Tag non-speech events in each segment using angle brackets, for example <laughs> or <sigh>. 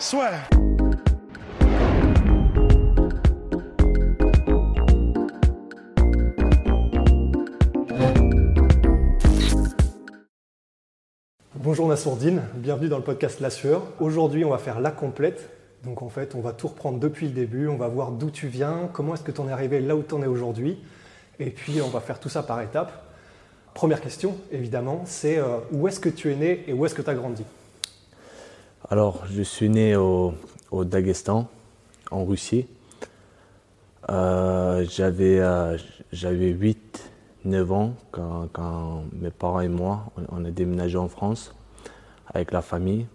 Soit. Bonjour Nassourdine, bienvenue dans le podcast La Sueur. Aujourd'hui, on va faire la complète. Donc en fait, on va tout reprendre depuis le début, on va voir d'où tu viens, comment est-ce que tu en es arrivé là où tu en es aujourd'hui. Et puis, on va faire tout ça par étapes. Première question, évidemment, c'est euh, où est-ce que tu es né et où est-ce que tu as grandi? Alors, je suis né au, Daghestan, en Russie. Euh, j'avais, euh, j'avais 8, 9 ans quand, mes parents et moi, on, a déménagé en France avec la famille.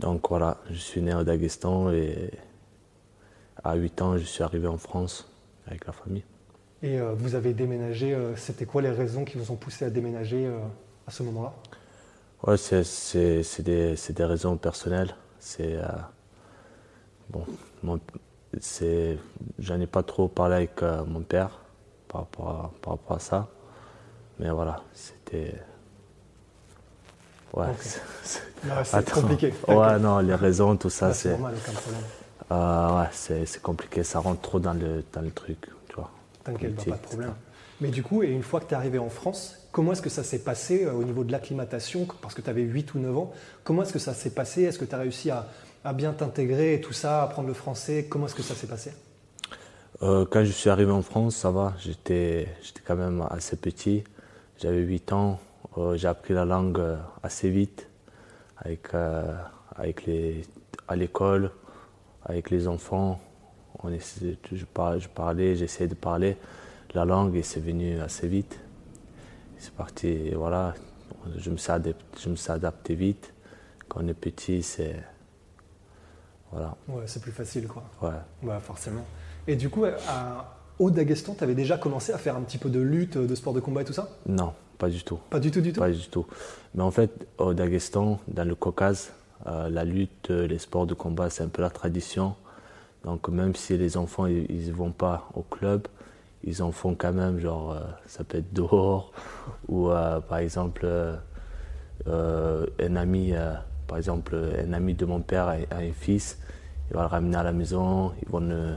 Donc voilà, je suis né au Daghestan et à 8 ans, je suis arrivé en France avec la famille. Et euh, vous avez déménagé, euh, c'était quoi les raisons qui vous ont poussé à déménager euh, à ce moment-là? Ouais, c'est, c'est, c'est des, c'est des raisons personnelles. C'est. euh, bon, j'en ai pas trop parlé avec euh, mon père par rapport, à, par rapport à ça. Mais voilà, c'était. Ouais, <laughs> c'est, Attends. compliqué. Ouais, non, les raisons, tout ça, Ah, c'est c'est. normal, aucun problème. euh, ouais, c'est, c'est compliqué, ça rentre trop dans le, dans le truc, tu vois. T'inquiète, pas, Politique, pas de problème. Mais du coup, et une fois que tu es arrivé en France, comment est-ce que ça s'est passé euh, au niveau de l'acclimatation Parce que tu avais 8 ou 9 ans. Comment est-ce que ça s'est passé? Est-ce que tu as réussi à, à bien t'intégrer et tout ça, apprendre le français? Comment est-ce que ça s'est passé? Euh, quand je suis arrivé en France, ça va, j'étais, quand même assez petit. J'avais 8 ans, euh, j'ai appris la langue assez vite, avec, à l'école, avec les enfants. On je parlais, j'essayais de parler la langue et c'est venu assez vite. C'est parti, voilà, je me, suis adapté, je me suis adapté vite. Quand on est petit, c'est. Voilà, Ouais, c'est plus facile, quoi. ouais. Ouais, forcément. Et du coup, à, au Daghestan, tu avais déjà commencé à faire un petit peu de lutte, de sport de combat et tout ça? Non, pas du tout. Pas du tout, du tout? Pas du tout. Mais en fait, au Daghestan, dans le Caucase, euh, la lutte, les sports de combat, c'est un peu la tradition. Donc même si les enfants, ils ne vont pas au club, ils en font quand même, genre, euh, ça peut être dehors, <laughs> ou euh, par exemple, euh, un ami, par exemple, un ami de mon père a, a un fils, il va le ramener à la maison, ils vont le,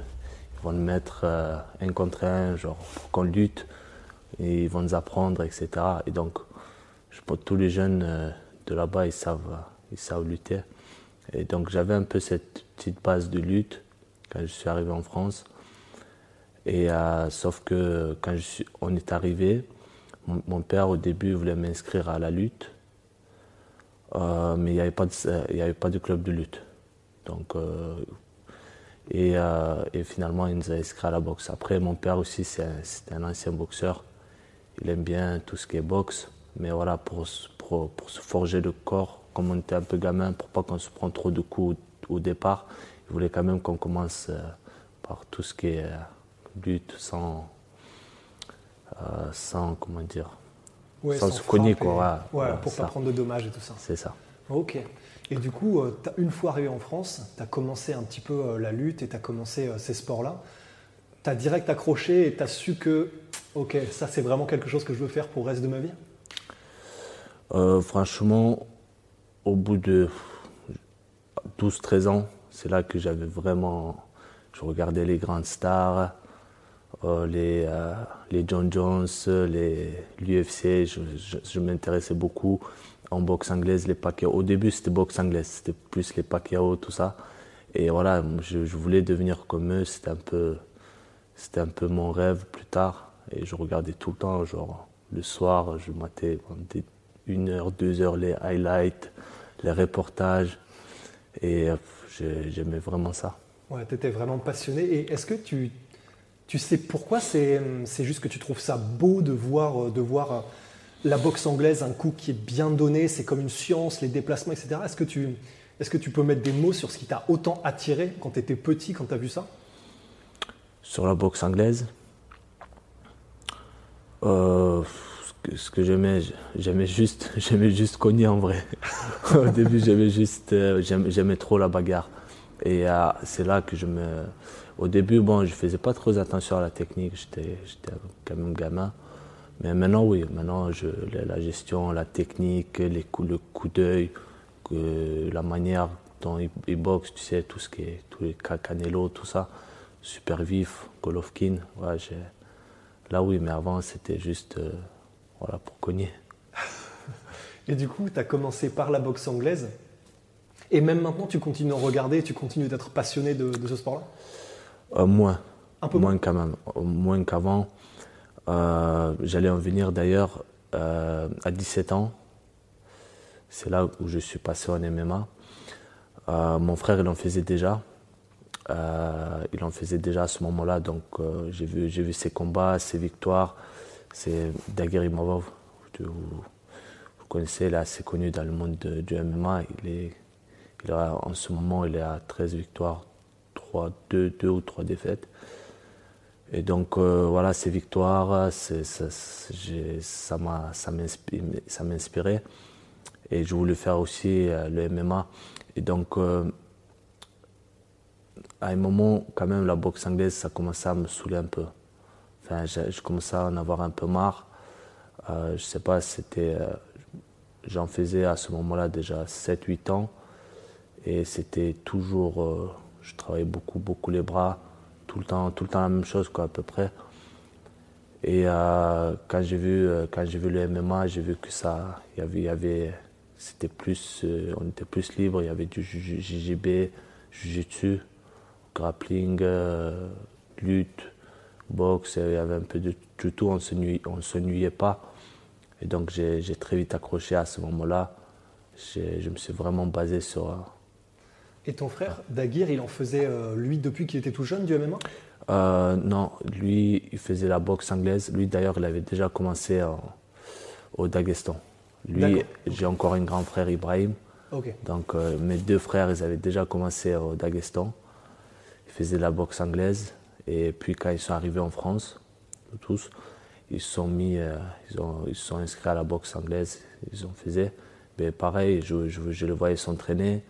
ils vont le mettre un contre un, genre, pour qu'on lutte, et ils vont nous apprendre, etc. Et donc, je pense que tous les jeunes de là-bas, ils savent, ils savent lutter. Et donc, j'avais un peu cette petite base de lutte quand je suis arrivé en France. Et euh, sauf que quand on est arrivé, mon, père au début voulait m'inscrire à la lutte, Euh, mais il n'y avait, pas de- euh, avait pas de club de lutte. Donc, et, finalement, il nous a inscrits à la boxe. Après, mon père aussi, c'est un, ancien boxeur. Il aime bien tout ce qui est boxe. Mais voilà, pour, se forger le corps, comme on était un peu gamin, pour pas qu'on se prenne trop de coups au, au départ, il voulait quand même qu'on commence par tout ce qui est lutte sans, euh, sans, comment dire, Ouais, sans sans se cogner, et- quoi. Ouais, Ouais, voilà, pour pas ça. prendre de dommages et tout ça. c'est ça. Ok. Et du coup, euh, une fois arrivé en France, tu as commencé un petit peu euh, la lutte et tu as commencé ces sports-là. Tu as direct accroché et tu as su que, ok, ça c'est vraiment quelque chose que je veux faire pour le reste de ma vie? Euh, franchement, au bout de 12-13 ans, c'est là que j'avais vraiment. Je regardais les grandes stars, les, euh, les John Jones, l'UFC. Je, je- m'intéressais beaucoup en boxe anglaise, les Pacquiao. Au début, c'était boxe anglaise, c'était plus les Pacquiao, tout ça. Et voilà, je, je voulais devenir comme eux. C'était un peu, un peu mon rêve plus tard. Et je regardais tout le temps, genre le soir, je matais une heure, deux heures les highlights, les reportages. Et euh, j'ai- j'aimais vraiment ça. Ouais, tu étais vraiment passionné. Et est-ce que tu, tu sais pourquoi c'est juste que tu trouves ça beau de voir, euh, voir la boxe anglaise, un coup qui est bien donné, c'est comme une science, les déplacements, etc. Est-ce que tu, peux mettre des mots sur ce qui t'a autant attiré quand tu étais petit, quand tu as vu ça? Sur la boxe anglaise? Euh, ce que, j'aimais, j'aimais juste, <laughs> j'aimais juste cogner en vrai. <laughs> Au début, j'aimais juste, euh, j'aimais, trop la bagarre. Et euh, c'est là que je me, au début, bon, je faisais pas trop attention à la technique. J'étais, quand même gamin. Mais maintenant, oui, maintenant, la gestion, la technique, le coup d'œil, la manière dont il, boxe, tu sais, tout ce qui est, tous les Canelo, tout ça, super vif, Golovkin, là oui, mais avant c'était juste euh, voilà, pour cogner. Et du coup, tu as commencé par la boxe anglaise, et même maintenant tu continues à regarder, tu continues d'être passionné de, ce sport-là? Euh, Moins. Un peu moins quand même, moins qu'avant. Euh, j'allais en venir d'ailleurs à 17 ans c'est là où je suis passé en MMA. Euh, mon frère, il en faisait déjà. Euh, il en faisait déjà à ce moment-là, donc euh, j'ai vu, vu ses combats, ses victoires. C'est Daguerre vous, vous connaissez, il est assez connu dans le monde du MMA. Il est, il en ce moment, il est à 13 victoires, 3, 2, 2 ou 3 défaites. Et donc voilà, ces victoires, ça m'a ça m'inspirait. Et je voulais faire aussi euh, le MMA. Et donc, euh, à un moment, quand même, la boxe anglaise, ça commençait à me saouler un peu. Enfin, je, commençais à en avoir un peu marre. Euh, je sais pas, c'était. Euh, j'en faisais à ce moment-là déjà 7-8 ans. Et c'était toujours. Je travaillais beaucoup, beaucoup les bras. Tout le temps, tout le temps la même chose, quoi, à peu près. Et quand j'ai vu, quand j'ai vu le MMA, j'ai vu que ça, y avait, y avait c'était plus, euh, on était plus libre. Il y avait du JGB, Jiu-Jitsu, grappling, euh, lutte, boxe. Il y avait un peu de, tout. On ne s'ennuyait pas. Et donc j'ai très vite accroché à ce moment-là. Je me suis vraiment basé sur. Euh, Et ton frère, Daguir, il en faisait, lui, depuis qu'il était tout jeune, du MMA Non, lui, il faisait la boxe anglaise. Lui, d'ailleurs, il avait déjà commencé au Daghestan. Lui, j'ai encore un grand frère, Ibrahim. Donc euh, mes deux frères, ils avaient déjà commencé au Daghestan. Ils faisaient la boxe anglaise. Et puis quand ils sont arrivés en France, tous, ils sont mis, euh, ils, ont, ils sont inscrits à la boxe anglaise. Ils ont fait. Mais pareil, je, je, je le voyais s'entraîner.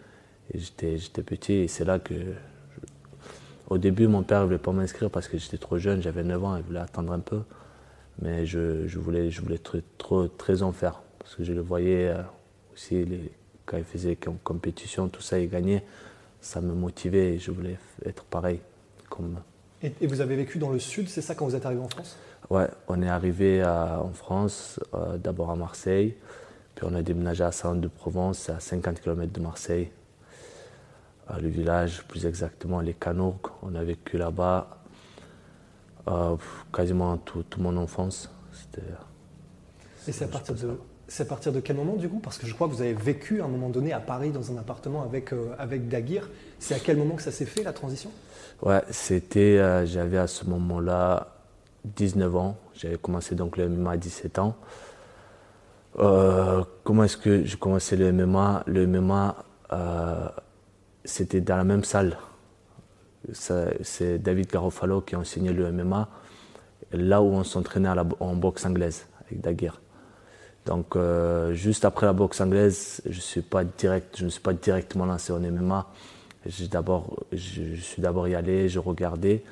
J'étais petit. Et c'est là que. au début, mon père ne voulait pas m'inscrire parce que j'étais trop jeune, j'avais 9 ans, il voulait attendre un peu. Mais je, je voulais, je voulais trop, trop, très en faire parce que je le voyais euh, aussi les, quand il faisait compétition, tout ça, il gagnait. Ça me motivait et je voulais être pareil. Comme... Et, vous avez vécu dans le sud, c'est ça quand vous êtes arrivé en France? Ouais, on est arrivé en France, euh, d'abord à Marseille, puis on a déménagé à Saint-de-Provence, à 50 km de Marseille. Euh, le village, plus exactement les Canourgues. On a vécu là-bas quasiment toute mon enfance. Et c'est à partir de, c'est à partir de quel moment du coup? Parce que je crois que vous avez vécu à un moment donné à Paris dans un appartement avec, euh, avec Daguir. C'est à quel moment que ça s'est fait la transition? Ouais, c'était, euh, j'avais à ce moment-là 19 ans. J'avais commencé donc le MMA à 17 ans. Euh, comment est-ce que j'ai commencé le MMA Le MMA, c'était dans la même salle. C'est David Garofalo qui a enseigné le MMA, là où on s'entraînait en boxe anglaise avec Daguir. Donc, euh, juste après la boxe anglaise, je, suis pas ne suis pas directement lancé en MMA. Je, suis d'abord y allé, je regardais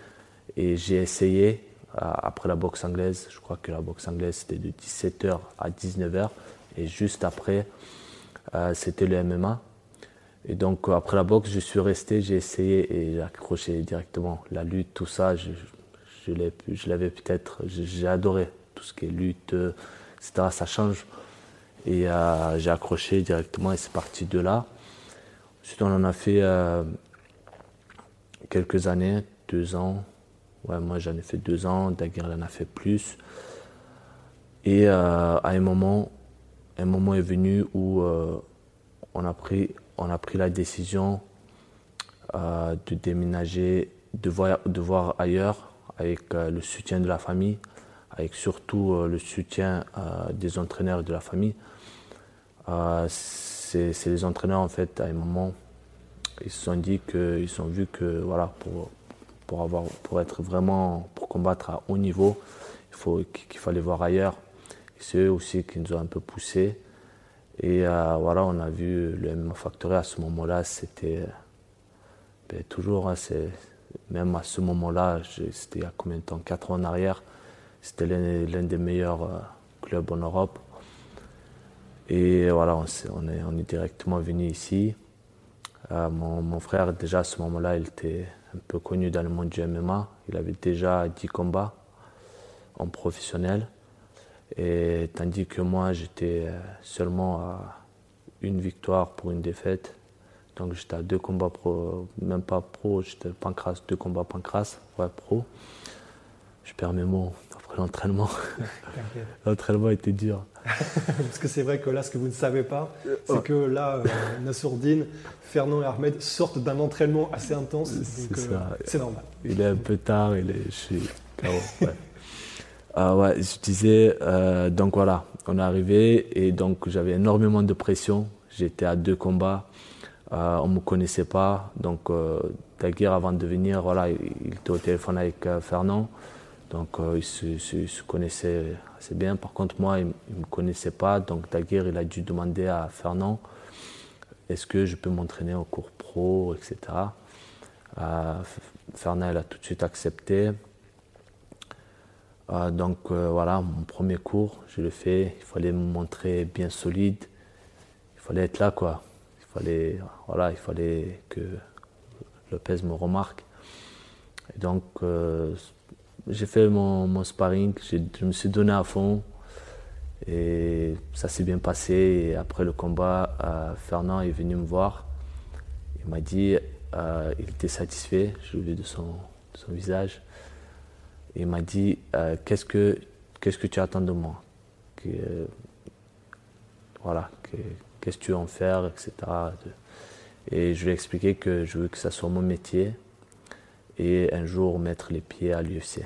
et j'ai essayé après la boxe anglaise. Je crois que la boxe anglaise c'était de 17h à 19h et juste après euh, c'était le MMA. Et donc après la boxe, je suis resté, j'ai essayé et j'ai accroché directement la lutte, tout ça. Je, je l'avais peut-être, j'ai adoré tout ce qui est lutte ça change. Et euh, j'ai accroché directement et c'est parti de là. Ensuite, on en a fait euh, quelques années, deux ans. Ouais, moi j'en ai fait deux ans, Daguerre en a fait plus. Et euh, à un moment, un moment est venu où on, a pris, on a pris la décision de déménager, de voir, ailleurs avec le soutien de la famille avec surtout le soutien des entraîneurs et de la famille. c'est les entraîneurs, en fait, à un moment, ils se sont dit qu'ils ont vu que, voilà, pour, pour, avoir, pour être vraiment, pour combattre à haut niveau, il faut qu'il fallait voir ailleurs. C'est eux aussi qui nous ont un peu poussés. Et euh, voilà, on a vu le MMA Factory à ce moment-là, c'était ben, toujours, hein, même à ce moment-là, c'était il y a combien de temps? 4 ans en arrière, c'était l'un des meilleurs euh, clubs en Europe. Et voilà, on, est, directement venu ici. Euh, mon, mon, frère, déjà à ce moment-là, il était un peu connu dans le monde du MMA. Il avait déjà 10 combats en professionnel. Et tandis que moi, j'étais euh, seulement à une victoire pour une défaite. Donc j'étais à deux combats pro, même pas pro, j'étais pancras, deux combats pancras, ouais, pro. Je perds mes mots après l'entraînement. <laughs> l'entraînement était dur. <laughs> Parce que c'est vrai que là, ce que vous ne savez pas, c'est que là, euh, Nassourdine, Fernand et Ahmed sortent d'un entraînement assez intense. Euh, c'est normal. Il est un peu tard, il est, je suis Ouais. Ah je disais, euh, donc voilà, on est arrivé et donc j'avais énormément de pression. J'étais à deux combats, euh, on ne me connaissait pas. Donc euh, avant de venir, voilà, il, était au téléphone avec Fernand. Donc il se, connaissait assez bien. Par contre, moi, il ne me connaissait pas. Donc Daguerre, il a dû demander à Fernand est-ce que je peux m'entraîner au cours pro, etc. Fernand, il a tout de suite accepté. Euh, donc euh, voilà, mon premier cours, je le fais. Il fallait me montrer bien solide. Il fallait être là, quoi. Il fallait, voilà, il fallait que Lopez me remarque. Et donc, euh, j'ai fait mon, sparring. Je me suis donné à fond. Et ça s'est bien passé. Après le combat, Fernand est venu me voir. Il m'a dit, il était satisfait. J'ai vu de de son visage il m'a dit euh, qu'est-ce que qu'est-ce que tu attends de moi? Que, voilà qu'est-ce que tu veux en faire etc et je lui ai expliqué que je veux que ça soit mon métier et un jour mettre les pieds à l'UFC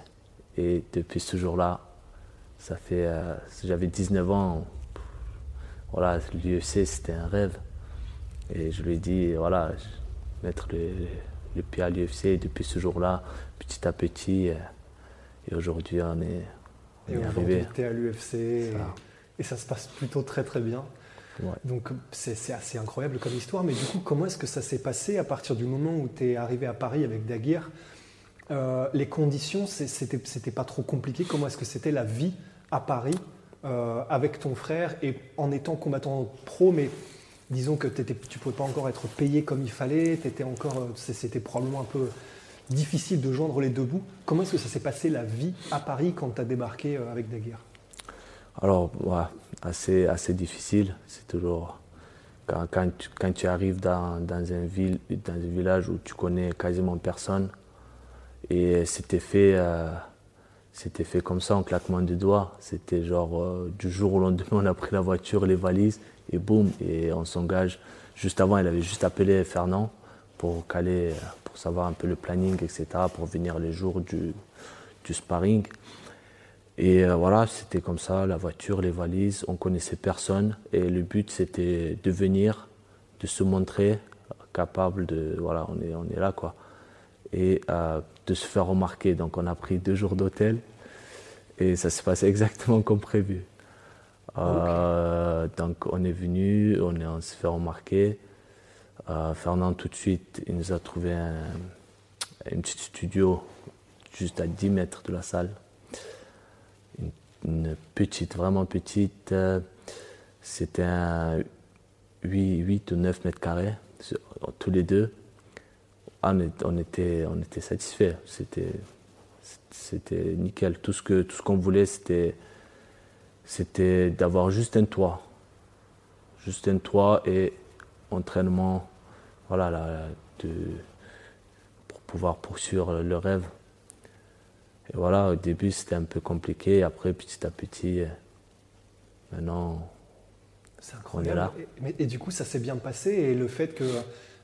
et depuis ce jour-là ça fait euh, j'avais 19 ans. Voilà l'UFC c'était un rêve. Et je lui ai dit voilà mettre les, les pieds à l'UFC et depuis ce jour-là petit à petit euh, et aujourd'hui, on est, on et arrivé. Tu es à l'UFC et, ça se passe plutôt très très bien. Donc c'est assez incroyable comme histoire. Mais du coup, comment est-ce que ça s'est passé à partir du moment où tu es arrivé à Paris avec Daguerre? Euh, Les conditions, c'était pas trop compliqué. Comment est-ce que c'était la vie à Paris euh, avec ton frère et en étant combattant pro, mais disons que tu ne pouvais pas encore être payé comme il fallait, euh, c'était probablement un peu difficile de joindre les deux bouts. Comment est-ce que ça s'est passé la vie à Paris quand tu as débarqué euh, avec Daguerre? Alors, assez, assez difficile. C'est toujours. Quand, tu, arrives dans, un dans un village où tu connais quasiment personne, et c'était fait, euh, c'était fait comme ça en claquement de doigts. C'était genre euh, du jour au lendemain, on a pris la voiture, les valises, et boum, et on s'engage. Juste avant, il avait juste appelé Fernand pour caler, pour savoir un peu le planning, etc., pour venir les jours du, du sparring. Et euh, voilà, c'était comme ça, la voiture, les valises, on connaissait personne. Et le but, c'était de venir, de se montrer capable de. Voilà, on est, on est là, quoi. Et euh, de se faire remarquer. Donc, on a pris deux jours d'hôtel. Et ça s'est passé <laughs> exactement comme prévu. Euh, donc, on est venu, on, est, on s'est fait remarquer. Euh, Fernand, tout de suite, il nous a trouvé un, petit studio juste à 10 mètres de la salle. Une, petite, vraiment petite. C'était un 8, ou 9 mètres carrés, tous les deux. Ah, on, était, on satisfaits. C'était, c'était nickel. Tout ce, que, tout ce qu'on voulait, c'était, c'était d'avoir juste un toit. Juste un toit et entraînement voilà, là, de, pour pouvoir poursuivre le rêve. Et voilà, au début c'était un peu compliqué, après petit à petit, maintenant on est là. Et, et, du coup ça s'est bien passé et le fait que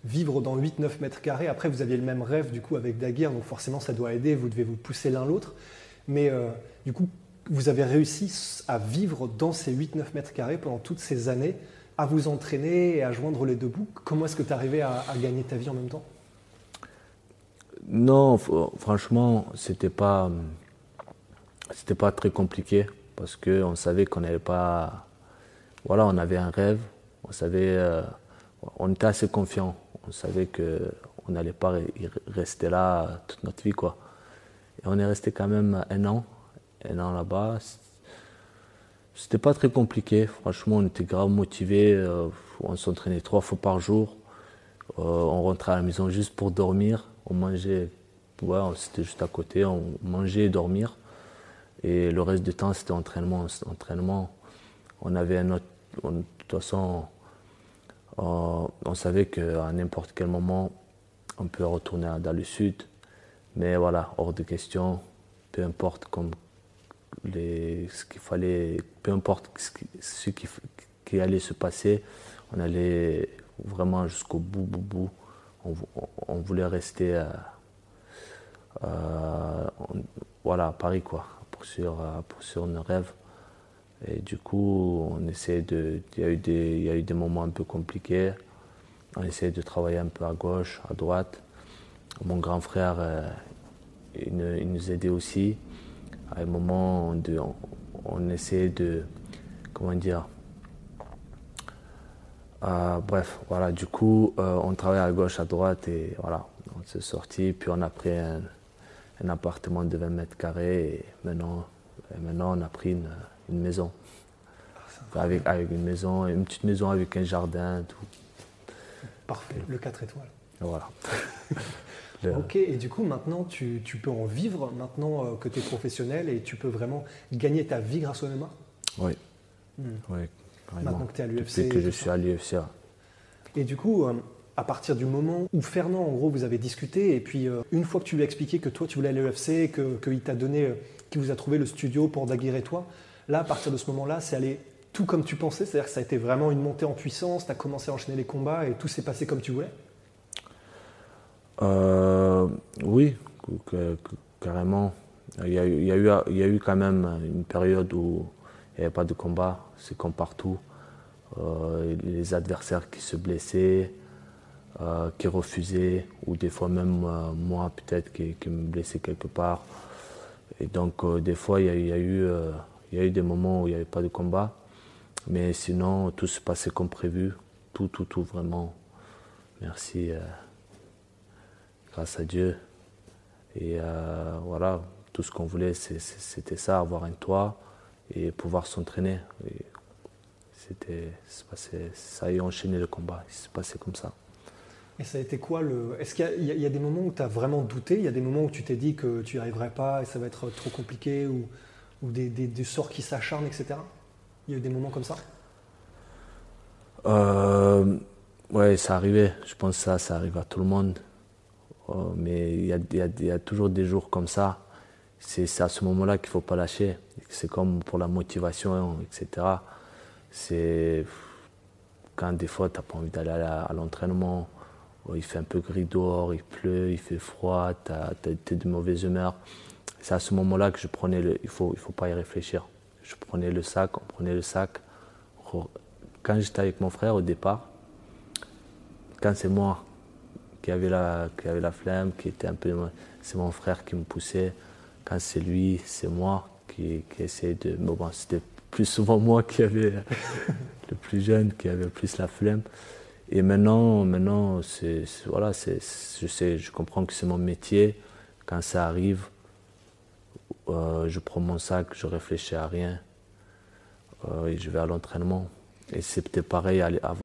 vivre dans 8-9 mètres carrés, après vous aviez le même rêve du coup avec Daguerre, donc forcément ça doit aider, vous devez vous pousser l'un l'autre. Mais euh, du coup, vous avez réussi à vivre dans ces 8-9 mètres carrés pendant toutes ces années, à vous entraîner et à joindre les deux bouts. Comment est-ce que tu es arrivé à, gagner ta vie en même temps? Non, franchement, c'était pas, pas très compliqué parce qu'on savait qu'on n'avait pas. Voilà, on avait un rêve, on savait. Euh, on était assez confiant. On savait qu'on n'allait pas rester là toute notre vie. Quoi. Et on est resté quand même un an, un an là-bas. C'était pas très compliqué, franchement, on était grave motivés. Euh, on s'entraînait trois fois par jour. Euh, on rentrait à la maison juste pour dormir. On mangeait, ouais, c'était juste à côté, on mangeait et dormir. Et le reste du temps, c'était entraînement. entraînement. On avait un autre. de toute façon, on, savait qu'à n'importe quel moment, on peut retourner dans le sud. Mais voilà, hors de question, peu importe comme ce qu'il fallait, peu importe ce qui, allait se passer, on allait vraiment jusqu'au bout, bout, bout. On, voulait rester voilà, à Paris, quoi, pour sur, pour sur nos rêves. Et du coup, on de. Il y, a eu des, moments un peu compliqués. On essaie de travailler un peu à gauche, à droite. Mon grand frère, euh, il, nous aidait aussi. À un moment, on, on, essayait de. Comment dire euh, Bref, voilà. Du coup, euh, on travaillait à gauche, à droite et voilà. On s'est sorti. Puis on a pris un, un, appartement de 20 mètres carrés et maintenant, et maintenant on a pris une une maison. avec, avec une maison, une petite maison avec un jardin, tout. Parfait, le 4 étoiles. Voilà. <laughs> Ok, et du coup, maintenant, tu, tu peux en vivre, maintenant euh, que tu es professionnel, et tu peux vraiment gagner ta vie grâce au MMA Oui. Hmm. oui maintenant que tu es à l'UFC. que je suis à l'UFC. Et du coup, euh, à partir du moment où Fernand, en gros, vous avez discuté, et puis euh, une fois que tu lui as expliqué que toi, tu voulais aller à l'UFC, qu'il t'a donné, qu'il vous a trouvé le studio pour Daguerre et toi, Là, à partir de ce moment-là, c'est allé tout comme tu pensais, c'est-à-dire que ça a été vraiment une montée en puissance, tu as commencé à enchaîner les combats et tout s'est passé comme tu voulais euh, Oui, carrément. Il y, a, eu, quand même une période où il n'y avait pas de combat, c'est comme partout. Euh, les adversaires qui se blessaient, euh, qui refusaient, ou des fois même moi peut-être qui, me blessais quelque part. Et donc des fois il y a eu il y a eu des moments où il n'y avait pas de combat, mais sinon tout se passait comme prévu. Tout, tout, tout, vraiment. Merci. Grâce à Dieu. Et euh, voilà, tout ce qu'on voulait, c'était ça, avoir un toit et pouvoir s'entraîner. C'était, ça a enchaîné le combat. Il s'est passé comme ça. Et ça a été quoi le. Est-ce qu'il y, y, a des moments où tu as vraiment douté? Il y a des moments où tu t'es dit que tu n'y arriverais pas et ça va être trop compliqué ou ou des, sorts qui s'acharnent, etc. Il y a eu des moments comme ça? Euh, Ouais, ça arrivait. Je pense que ça, ça arrive à tout le monde. Euh, mais il y, a, toujours des jours comme ça. C'est à ce moment-là qu'il ne faut pas lâcher. C'est comme pour la motivation, etc. C'est quand des fois tu n'as pas envie d'aller à l'entraînement, il fait un peu gris dehors, il pleut, il fait froid, tu as, de mauvaise humeur c'est à ce moment-là que je prenais le. Il ne faut, il faut pas y réfléchir. Je prenais le sac, on prenait le sac. Quand j'étais avec mon frère au départ, quand c'est moi qui avait, la, qui avait la flemme, qui était un peu. C'est mon frère qui me poussait. Quand c'est lui, c'est moi qui, qui essayait de. C'était plus souvent moi qui avait <laughs> le plus jeune, qui avait plus la flemme. Et maintenant, maintenant voilà, je, sais, je comprends que c'est mon métier. Quand ça arrive, euh, je prends mon sac, je réfléchis à rien euh, et je vais à l'entraînement. Et peut-être pareil avant.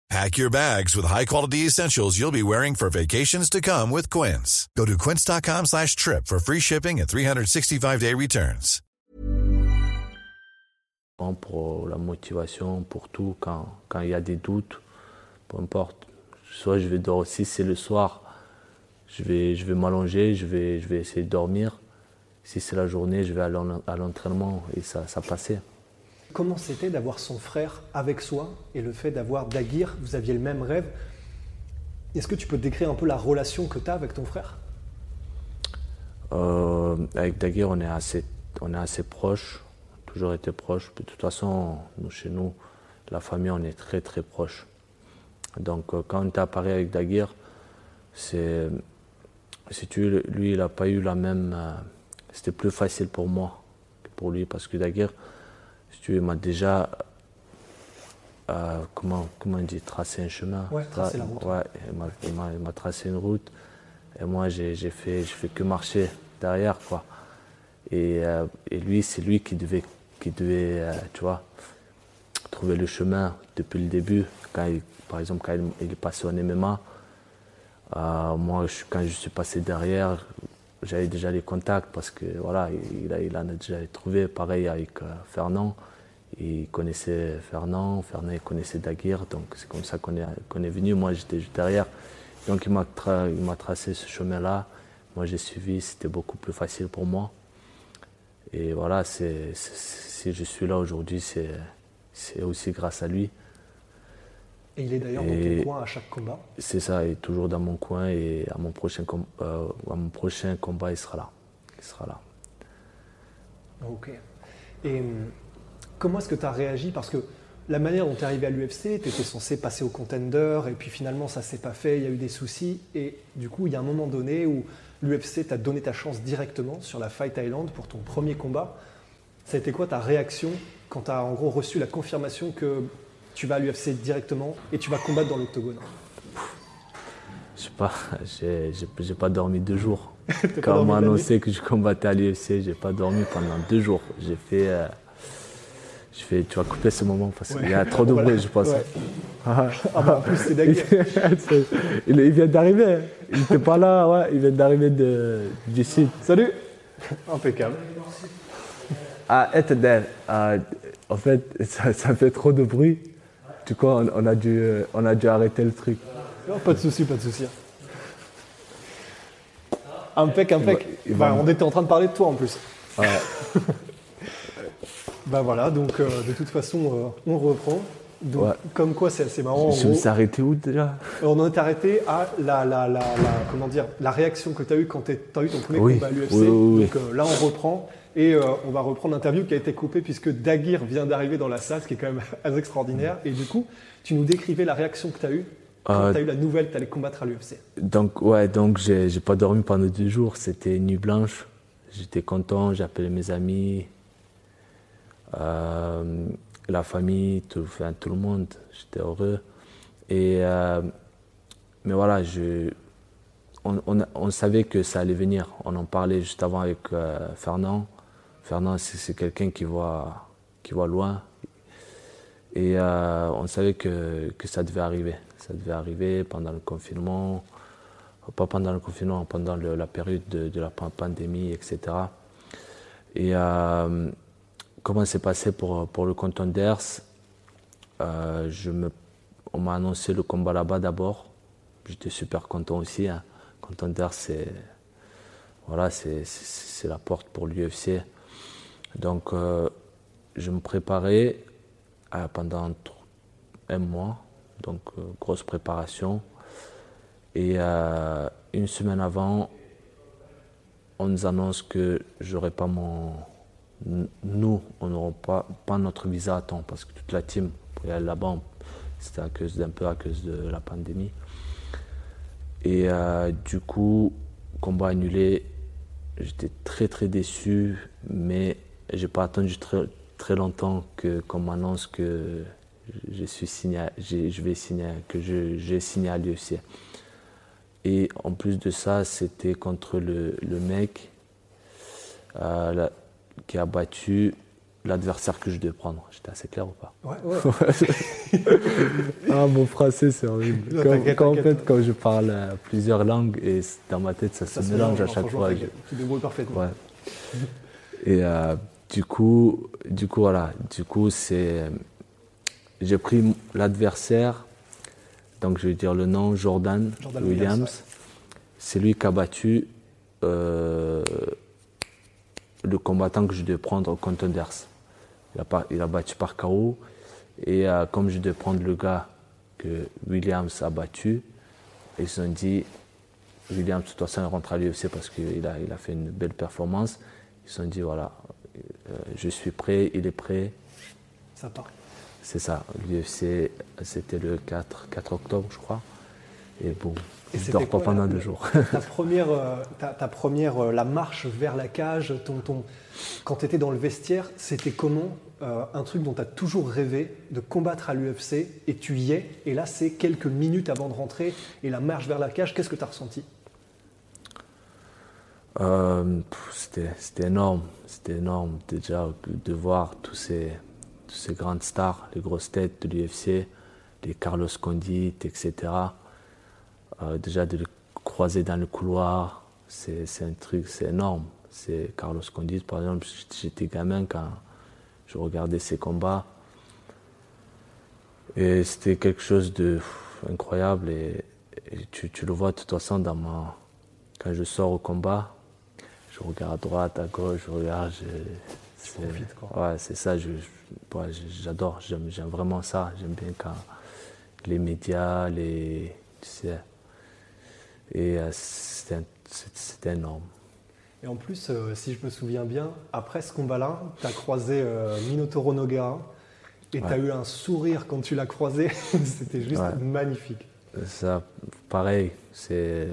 Pack your bags with high-quality essentials you'll be wearing for vacations to come with Quince. Go to quince.com/trip for free shipping and 365-day returns. Pour la motivation, pour tout, quand quand il y a des doutes, peu importe, soit je vais dormir, si c'est le soir, je vais, je vais m'allonger, je vais, je vais essayer de dormir. Si c'est la journée, je vais aller à l'entraînement et ça, ça passait. Comment c'était d'avoir son frère avec soi et le fait d'avoir Dagir, vous aviez le même rêve? Est-ce que tu peux décrire un peu la relation que tu as avec ton frère? Euh, Avec Dagir, on est assez, on est assez proches, toujours été proches. De toute façon, nous, chez nous, la famille, on est très très proches. Donc euh, quand on est à avec Dagir, c'est, si tu lui, il n'a pas eu la même. Euh, c'était plus facile pour moi que pour lui parce que Dagir, tu il m'a déjà, euh, comment, comment on dit, tracé un chemin. Ouais, tracé la route. Ouais, il m'a tracé une route. Et moi, j'ai fait, fait que marcher derrière, quoi. Et, euh, et lui, c'est lui qui devait, qui devait euh, tu vois, trouver le chemin depuis le début. Quand par exemple, quand il, est passé en MMA, moi, quand je suis passé derrière, j'avais déjà les contacts parce que voilà, il, en a déjà trouvé. Pareil avec Fernand. Il connaissait Fernand, Fernand connaissait Daguerre, donc c'est comme ça qu'on est, est, venu. Moi j'étais juste derrière. Donc il m'a tracé ce chemin-là. Moi j'ai suivi, c'était beaucoup plus facile pour moi. Et voilà, si je suis là aujourd'hui, c'est aussi grâce à lui. Et il est d'ailleurs dans ton coin à chaque combat C'est ça, il est toujours dans mon coin et à mon prochain, euh, à mon prochain combat, il sera là. Il sera là. Ok. Et hum, comment est-ce que tu as réagi? Parce que la manière dont tu es arrivé à l'UFC, tu étais censé passer au contender, et puis finalement ça s'est pas fait, il y a eu des soucis, et du coup il y a un moment donné où l'UFC t'a donné ta chance directement sur la Fight Island pour ton premier combat. Ça a été quoi ta réaction quand tu as en gros reçu la confirmation que tu vas à l'UFC directement et tu vas combattre dans l'octogone Je sais pas, j'ai pas dormi deux jours. Quand on m'a annoncé que je combattais à l'UFC, j'ai pas dormi pendant deux jours. J'ai fait euh, je fais, tu vas couper ce moment parce qu'il y a trop de <laughs> bruit, je pense. <laughs> Ah, bah, en plus, c'est dingue. <laughs> il, il, vient d'arriver. Il n'était pas là, ouais. Il vient d'arriver du site. Salut Impeccable. Ah, et ah, en fait, ça, fait trop de bruit. Du coup, on, a, dû, on a dû arrêter le truc. pas de souci, pas de souci. Impec, impec. Bah, on était en train de parler de toi en plus. Ouais. <laughs> Ben voilà, donc euh, de toute façon, euh, on reprend. Donc, Comme quoi, c'est assez marrant. Je me suis arrêté où déjà? On en est arrêté à la, la, la, comment dire, la réaction que tu as eue quand tu as eu ton premier combat à l'UFC. donc euh, là, on reprend. Et on va reprendre l'interview qui a été coupée puisque Dagir vient d'arriver dans la salle, ce qui est quand même <laughs> assez extraordinaire. Et du coup, tu nous décrivais la réaction que tu as eue quand tu as eu la nouvelle que tu allais combattre à l'UFC. Donc, ouais, donc j'ai pas dormi pendant deux jours. C'était nuit blanche. J'étais content, j'ai appelé mes amis, euh, la famille, tout, enfin, tout le monde, j'étais heureux. Et, euh, mais voilà, je, on, on, savait que ça allait venir. On en parlait juste avant avec euh, Fernand. Fernand, c'est quelqu'un qui voit, qui voit loin. Et on savait que, que, ça devait arriver. Ça devait arriver pendant le confinement, pas pendant le confinement, pendant la période de, la pandémie, etc. Et comment c'est passé pour, pour le Contenders euh, je me, On m'a annoncé le combat là-bas d'abord. J'étais super content aussi. Hein. C'est voilà, c'est la porte pour l'UFC. Donc, euh, je me préparais euh, pendant un mois, donc euh, grosse préparation. Et une semaine avant, on nous annonce que j'aurais pas mon, nous, on n'aura pas, pas notre visa à temps parce que toute la team, pour aller là-bas, c'était à cause d'un peu à cause de la pandémie. Et euh, du coup, combat annulé, j'étais très très déçu, mais j'ai pas attendu très, très longtemps que qu'on m'annonce que je suis signé, je vais signer, que j'ai signé à l'UFC. Et en plus de ça, c'était contre le, le mec. Euh, qui a battu l'adversaire que je devais prendre. J'étais assez clair ou pas? Ouais, <laughs> ouais. ah, mon français, c'est horrible. quand, en fait, quand je parle euh, plusieurs langues, et dans ma tête, ça, se mélange à chaque fois. Tu débrouilles parfaitement. Ouais. Et euh, du coup, du coup, voilà. Du coup, c'est. J'ai pris l'adversaire donc je vais dire le nom, Jordan, Williams. C'est lui qui a battu euh, le combattant que je devais prendre au Contenders. Il a, il a battu par KO. Et euh, comme je devais prendre le gars que Williams a battu, ils se sont dit, Williams, de toute façon, il rentre à l'UFC parce qu'il a, il a fait une belle performance. Ils se sont dit, voilà, je suis prêt, il est prêt. Ça part. C'est ça. L'UFC, c'était le 4, 4 octobre, je crois. Et bon, je ne dors pas pendant deux jours. <laughs> Ta première, euh, ta, première euh, la marche vers la cage, ton, ton... quand tu étais dans le vestiaire, c'était comment Un truc dont tu as toujours rêvé de combattre à l'UFC et tu y es. Et là, c'est quelques minutes avant de rentrer et la marche vers la cage. Qu'est-ce que tu as ressenti? C'était énorme. C'était énorme déjà de voir tous ces ces grandes stars, les grosses têtes de l'UFC, les Carlos Condit, etc. Euh, déjà de les croiser dans le couloir, c'est un truc, c'est énorme. C'est Carlos Condit, par exemple, j'étais gamin quand je regardais ses combats. Et c'était quelque chose de incroyable. Et, tu, tu, le vois de toute façon dans quand je sors au combat, je regarde à droite, à gauche, je regarde. Ouais, c'est ça. Je, j'adore, j'aime, vraiment ça. J'aime bien quand les médias, les. Tu sais. Et euh, c'était, énorme. Et en plus, euh, si je me souviens bien, après ce combat-là, tu as croisé euh, Minotauro Noguera et tu as eu un sourire quand tu l'as croisé. <laughs> c'était juste magnifique. Ça, pareil, c'est,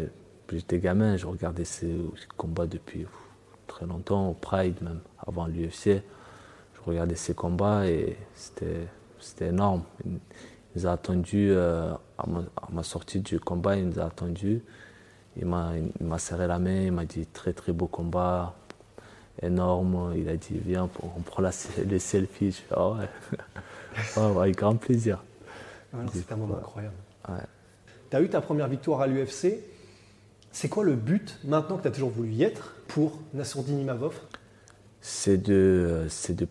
j'étais gamin, je regardais ces combats depuis très longtemps, au Pride même, avant l'UFC regardais ses combats et c'était énorme. Il nous a attendu, euh, à, ma, sortie du combat, il nous a attendu. Il m'a serré la main, il m'a dit très très beau combat, énorme. Il a dit viens, on prend la, les selfies. Je <laughs> ah ouais. avec grand plaisir. c'est un moment incroyable. Tu as eu ta première victoire à l'UFC. C'est quoi le but, maintenant que tu as toujours voulu y être, pour Nassourdine Imavov? C'est de, de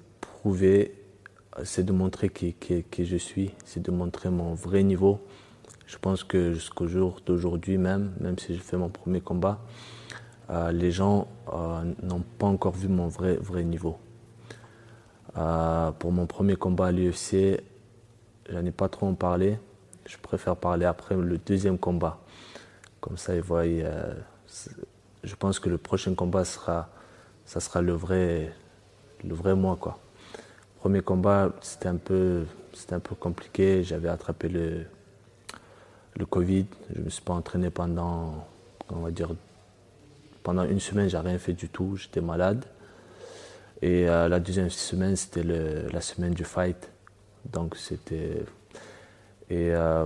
c'est de montrer qui, je suis, c'est de montrer mon vrai niveau. Je pense que jusqu'au jour d'aujourd'hui même, même si je fais mon premier combat, euh, les gens euh, n'ont pas encore vu mon vrai, vrai niveau. Euh, pour mon premier combat à l'UFC, j'en ai pas trop en parlé. Je préfère parler après le deuxième combat. Comme ça, ils voient. je pense que le prochain combat sera, ça sera le vrai, le vrai moi, quoi. Premier combat, c'était un peu, c'était un peu compliqué. J'avais attrapé le, le Covid. Je me suis pas entraîné pendant, on va dire, pendant une semaine. J'ai rien fait du tout. J'étais malade. Et euh, la deuxième semaine, c'était la semaine du fight. Donc c'était et euh,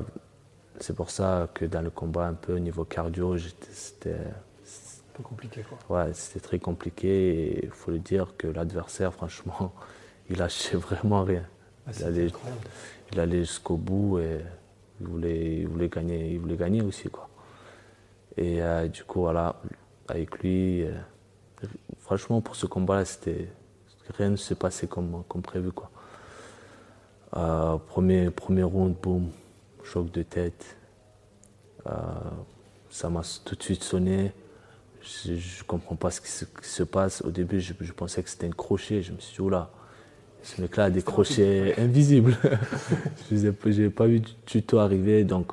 c'est pour ça que dans le combat, un peu au niveau cardio, c'était un peu compliqué quoi. Ouais, c'était très compliqué. Et il faut le dire que l'adversaire, franchement <laughs> il lâchait vraiment rien. Ah, il, allait, jusqu'au bout et il voulait, voulait, gagner, il voulait gagner aussi. Quoi. Et euh, du coup, voilà, avec lui, euh, franchement, pour ce combat-là, c'était, rien ne s'est passé comme, comme prévu. Quoi. Euh, premier, premier round, boum, choc de tête. ça m'a tout de suite sonné. Je ne comprends pas ce qui, se, passe. Au début, je, je pensais que c'était un crochet. Je me suis dit, oula, ce mec-là a des crochets invisibles. <laughs> je n'ai pas vu du tuto arriver. Donc,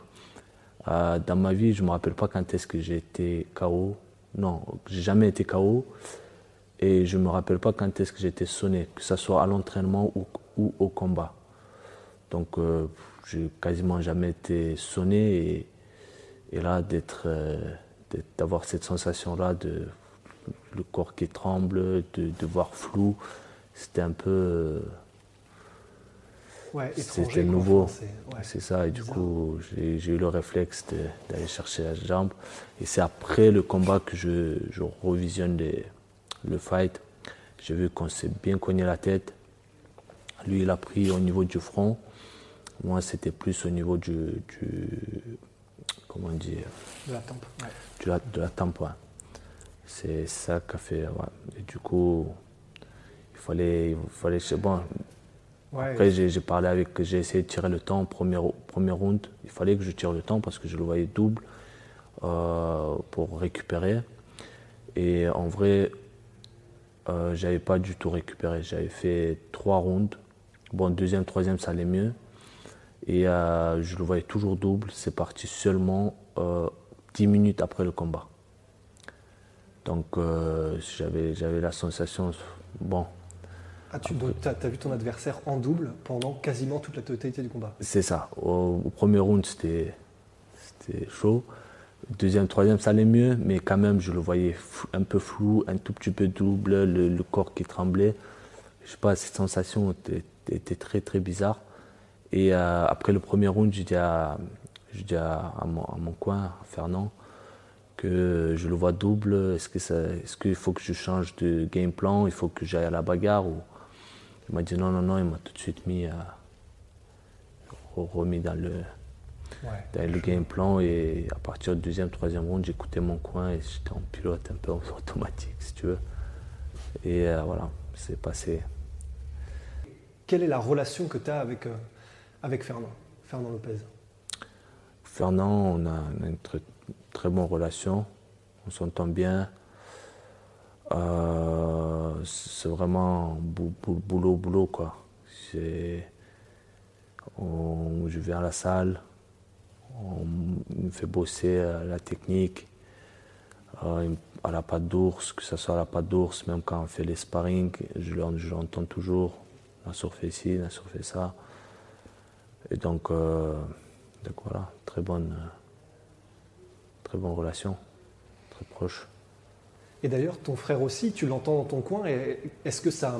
euh, dans ma vie, je ne me rappelle pas quand est-ce que j'ai été KO. Non, j'ai jamais été KO. Et je ne me rappelle pas quand est-ce que j'ai été sonné, que ce soit à l'entraînement ou, ou, au combat. Donc, euh, j'ai quasiment jamais été sonné. Et, et là, d'être, euh, d'avoir cette sensation-là de le corps qui tremble, de, de voir flou c'était un peu. Ouais, c'était nouveau. C'est ça, et du coup, j'ai eu le réflexe d'aller chercher la jambe. Et c'est après le combat que je, je revisionne le fight. J'ai vu qu'on s'est bien cogné la tête. Lui, il a pris au niveau du front. Moi, c'était plus au niveau du, du. comment dire? De la tempe. de la tempe, C'est ça qu'a fait. Et du coup, fallait, fallait bon, Après, j'ai parlé avec, j'ai essayé de tirer le temps, premier, premier round. Il fallait que je tire le temps parce que je le voyais double euh, pour récupérer. Et en vrai, euh, j'avais pas du tout récupéré. J'avais fait trois rounds. Bon, deuxième, troisième, ça allait mieux. Et euh, je le voyais toujours double. C'est parti seulement euh, 10 minutes après le combat. Donc euh, j'avais, j'avais la sensation, bon. Ah, tu as, vu ton adversaire en double pendant quasiment toute la totalité du combat C'est ça. Au, premier round, c'était, c'était chaud. Deuxième, troisième, ça allait mieux, mais quand même, je le voyais un peu flou, un tout petit peu double, le, corps qui tremblait. Je sais pas, cette sensation était, très très bizarre. Et euh, après le premier round, je dis à, je dis à, mon, coin, à Fernand, que je le vois double. Est-ce qu'il faut que je change de game plan? Il faut que j'aille à la bagarre ou... Il m'a dit non, non, non. Il m'a tout de suite mis à, remis dans le, le game plan et à partir du deuxième, troisième round, j'écoutais mon coin et j'étais en pilote un peu <laughs> automatique, si tu veux. Et euh, voilà, c'est passé. Quelle est la relation que tu as avec, euh, avec Fernand, Fernand Lopez Fernand, on a une très, bonne relation, on s'entend bien. Euh, c'est vraiment boulot, boulot, quoi. je vais à la salle, on me fait bosser la technique, euh, à la patte d'ours, que ce soit à la patte d'ours, même quand on fait les sparring, je l'entends toujours. On a surfé ci, on a surfé ça. Et donc, euh, donc voilà, très bonne, très bonne relation, très proche. Et d'ailleurs, ton frère aussi, tu l'entends dans ton coin. Est-ce que ça,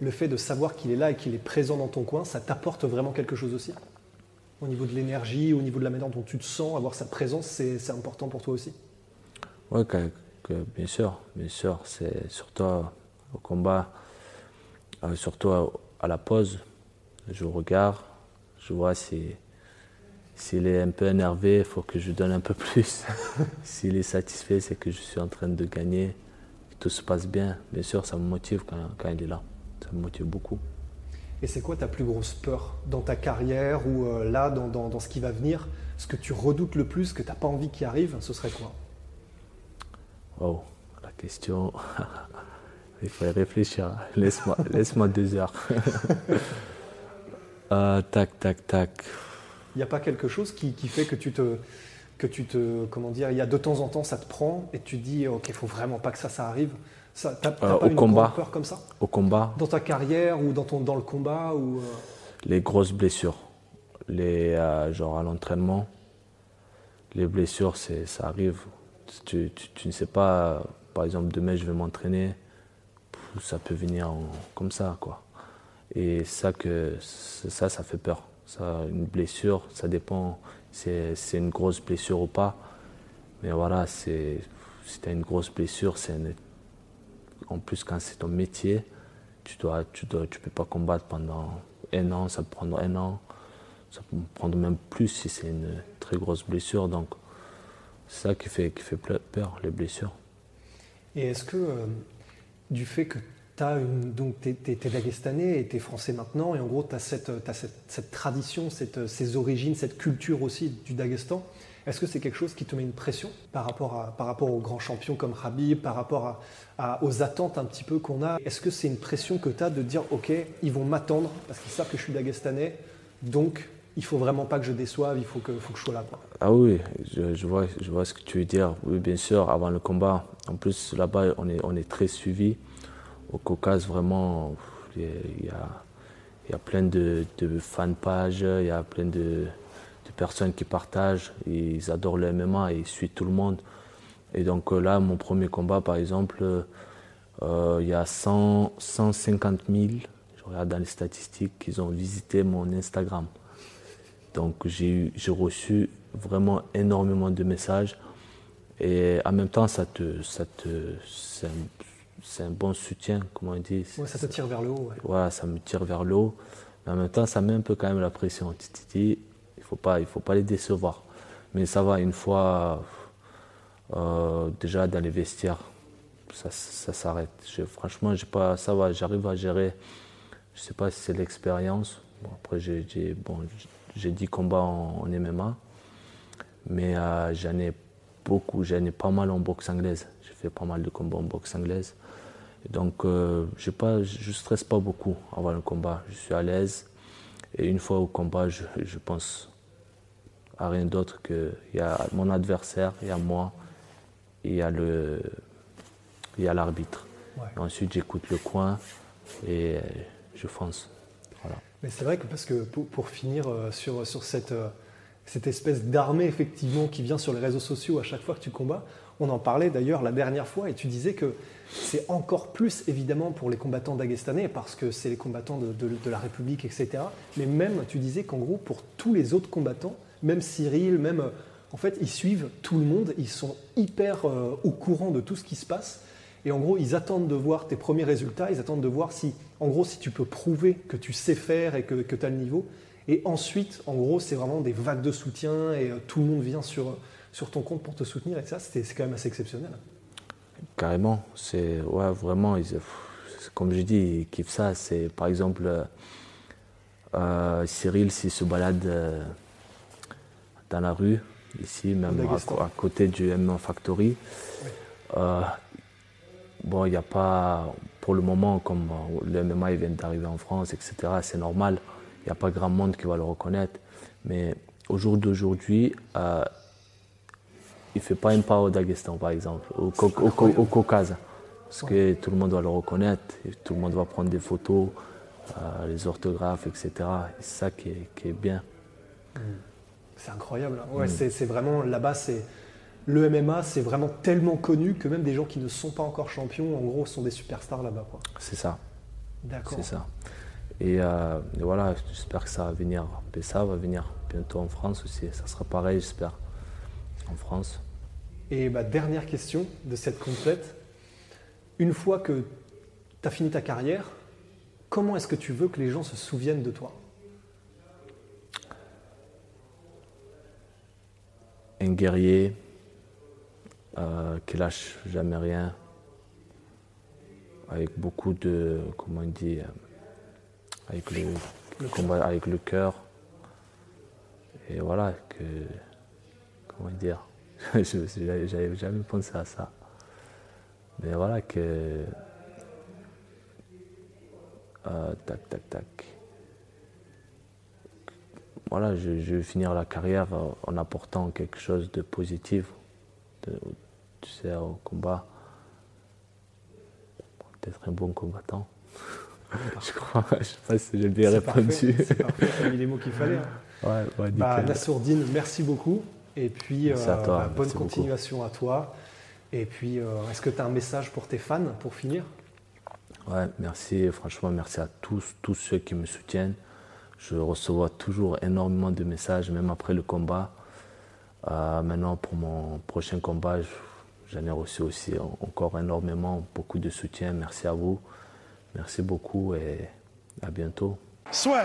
le fait de savoir qu'il est là et qu'il est présent dans ton coin, ça t'apporte vraiment quelque chose aussi? Au niveau de l'énergie, au niveau de la manière dont tu te sens, avoir sa présence, c'est important pour toi aussi? Oui, bien sûr, bien sûr. C'est surtout au combat, euh, surtout à, la pause. Je regarde, je vois si s'il est un peu énervé, il faut que je donne un peu <laughs> plus. <laughs> S'il est satisfait, c'est que je suis en train de gagner. Tout se passe bien. Bien sûr, ça me motive quand, quand il est là. Ça me motive beaucoup. Et c'est quoi ta plus grosse peur dans ta carrière ou euh, là, dans, dans, dans, ce qui va venir? Ce que tu redoutes le plus, que tu n'as pas envie qu'il arrive, ce serait quoi? Oh, la question. <laughs> il faut y réfléchir. Laisse-moi laisse deux heures. Euh, tac, tac, tac. Il n'y a pas quelque chose qui, fait que tu te que tu te comment dire il y a de temps en temps ça te prend et tu dis ok il faut vraiment pas que ça ça arrive. Ça t'as, euh, pas au une combat. peur comme ça? Au combat. Dans ta carrière ou dans ton dans le combat ou euh? les grosses blessures. Les euh, genre à l'entraînement les blessures c'est ça arrive. Tu, tu, ne sais pas par exemple demain je vais m'entraîner. Ça peut venir comme ça quoi et ça que ça ça fait peur ça, une blessure, ça dépend si c'est une grosse blessure ou pas. Mais voilà, si tu as une grosse blessure, c'est en plus quand c'est ton métier, tu dois, tu dois, tu peux pas combattre pendant un an, ça peut prendre un an, ça peut prendre même plus si c'est une très grosse blessure. Donc c'est ça qui fait, qui fait peur, les blessures. Et est-ce que euh, du fait que donc tu es, dagestanais et tu es français maintenant, et en gros tu as, cette, cette, tradition, cette, ces origines, cette culture aussi du Daghestan. Est-ce que c'est quelque chose qui te met une pression par rapport, à, par rapport aux grands champions comme Habib, par rapport aux attentes un petit peu qu'on a? Est-ce que c'est une pression que tu as de dire ok, ils vont m'attendre parce qu'ils savent que je suis dagestanais, donc il faut vraiment pas que je déçoive, il faut que, je sois là. Ah oui, je, vois, je vois ce que tu veux dire. Oui, bien sûr, avant le combat. En plus, là-bas, on est, on est très suivi au Caucase, vraiment, il y a, plein de, de fanpages, il y a plein de, personnes qui partagent, ils adorent le MMA ils suivent tout le monde. Et donc euh, là, mon premier combat, par exemple, euh, il y a 100, 150 000, je regarde dans les statistiques, qui ont visité mon Instagram. Donc j'ai reçu vraiment énormément de messages. Et en même temps, ça te, ça te, c'est un bon soutien, comme on dit. ça te tire vers le haut. Ouais. ça me tire vers le haut. Mais en même temps, ça met un peu quand même la pression. Tu te dis, il ne faut, pas, il faut pas les décevoir. Mais ça va, une fois euh, déjà dans les vestiaires, ça, ça s'arrête. Franchement, pas, ça va, j'arrive à gérer. je sais pas si c'est l'expérience. après, j'ai bon, 10 combats en, MMA, mais euh, j'en ai beaucoup, j'en ai pas mal en boxe anglaise. J'ai fait pas mal de combats en boxe anglaise. Donc, euh, pas, je ne stresse pas beaucoup avant le combat. Je suis à l'aise. Et une fois au combat, je, je pense à rien d'autre que il y a mon adversaire, il y a moi, il y a le, il y a l'arbitre. Ensuite, j'écoute le coin et je fonce. Voilà. Mais c'est vrai que parce que pour, finir euh, sur, sur cette, euh, cette espèce d'armée effectivement qui vient sur les réseaux sociaux à chaque fois que tu combats, on en parlait d'ailleurs la dernière fois et tu disais que c'est encore plus évidemment pour les combattants dagestanais parce que c'est les combattants de, la République, etc. Mais même, tu disais qu'en gros, pour tous les autres combattants, même Cyril, même. Euh, en fait, ils suivent tout le monde, ils sont hyper au courant de tout ce qui se passe. Et en gros, ils attendent de voir tes premiers résultats, ils attendent de voir si, en gros, si tu peux prouver que tu sais faire et que, que tu as le niveau. Et ensuite, en gros, c'est vraiment des vagues de soutien et euh, tout le monde vient sur, sur ton compte pour te soutenir. Et ça, c'est quand même assez exceptionnel. Carrément. C'est ouais, vraiment, comme je dis, ils kiffent ça. C'est par exemple, euh, euh, Cyril, s'il se balade dans la rue, ici, même à, côté du M1 Factory, Bon, il n'y a pas, pour le moment, comme le MMA vient d'arriver en France, etc., c'est normal. Il n'y a pas grand monde qui va le reconnaître. Mais au jour d'aujourd'hui, euh, il ne fait pas un pas au Daghestan, par exemple, au, au, Caucase. Parce que tout le monde va le reconnaître, et tout le monde va prendre des photos, euh, les orthographes, etc. C'est ça qui est, bien. C'est incroyable. Hein. Ouais, mm. c'est vraiment là-bas, c'est le MMA, c'est vraiment tellement connu que même des gens qui ne sont pas encore champions, en gros, sont des superstars là-bas. C'est ça. D'accord. C'est ça. Euh, et, voilà, j'espère que ça va venir. ça va venir bientôt en France aussi. Ça sera pareil, j'espère, en France. Et ma dernière question de cette complète. Une fois que tu as fini ta carrière, comment est-ce que tu veux que les gens se souviennent de toi? Un guerrier, euh, qui lâche jamais rien, avec beaucoup de, comment on dit, euh, avec le, combat, avec le cœur. Et voilà, que, comment dire, <laughs> j'avais jamais pensé à ça. Mais voilà que, euh, tac, tac, tac. Voilà, je, je, vais finir la carrière en apportant quelque chose de positif, tu sais, au combat, peut-être un bon combattant. <laughs> je crois, je sais pas si j'ai bien répondu. C'est parfait, as mis les mots qu'il fallait. Hein. Ouais, bah, la sourdine, merci beaucoup. Et puis, euh, bah, bonne continuation à toi. Et puis, euh, est-ce que tu as un message pour tes fans pour finir? Ouais, merci. Franchement, merci à tous, tous ceux qui me soutiennent. Je reçois toujours énormément de messages, même après le combat. Euh, maintenant, pour mon prochain combat, j'en ai reçu aussi encore énormément, beaucoup de soutien. Merci à vous. Merci beaucoup et à bientôt. Soit.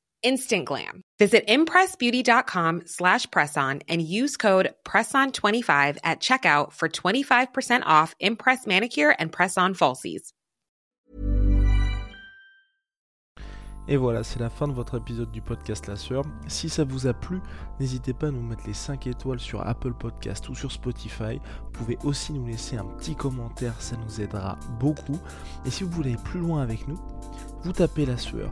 instant glam. Visit impressbeauty.com slash presson and use code PRESSON25 at checkout for 25% off Impress Manicure and Press-On Falsies. Et voilà, c'est la fin de votre épisode du podcast La Sueur. Si ça vous a plu, n'hésitez pas à nous mettre les 5 étoiles sur Apple Podcast ou sur Spotify. Vous pouvez aussi nous laisser un petit commentaire, ça nous aidera beaucoup. Et si vous voulez aller plus loin avec nous, vous tapez La Sueur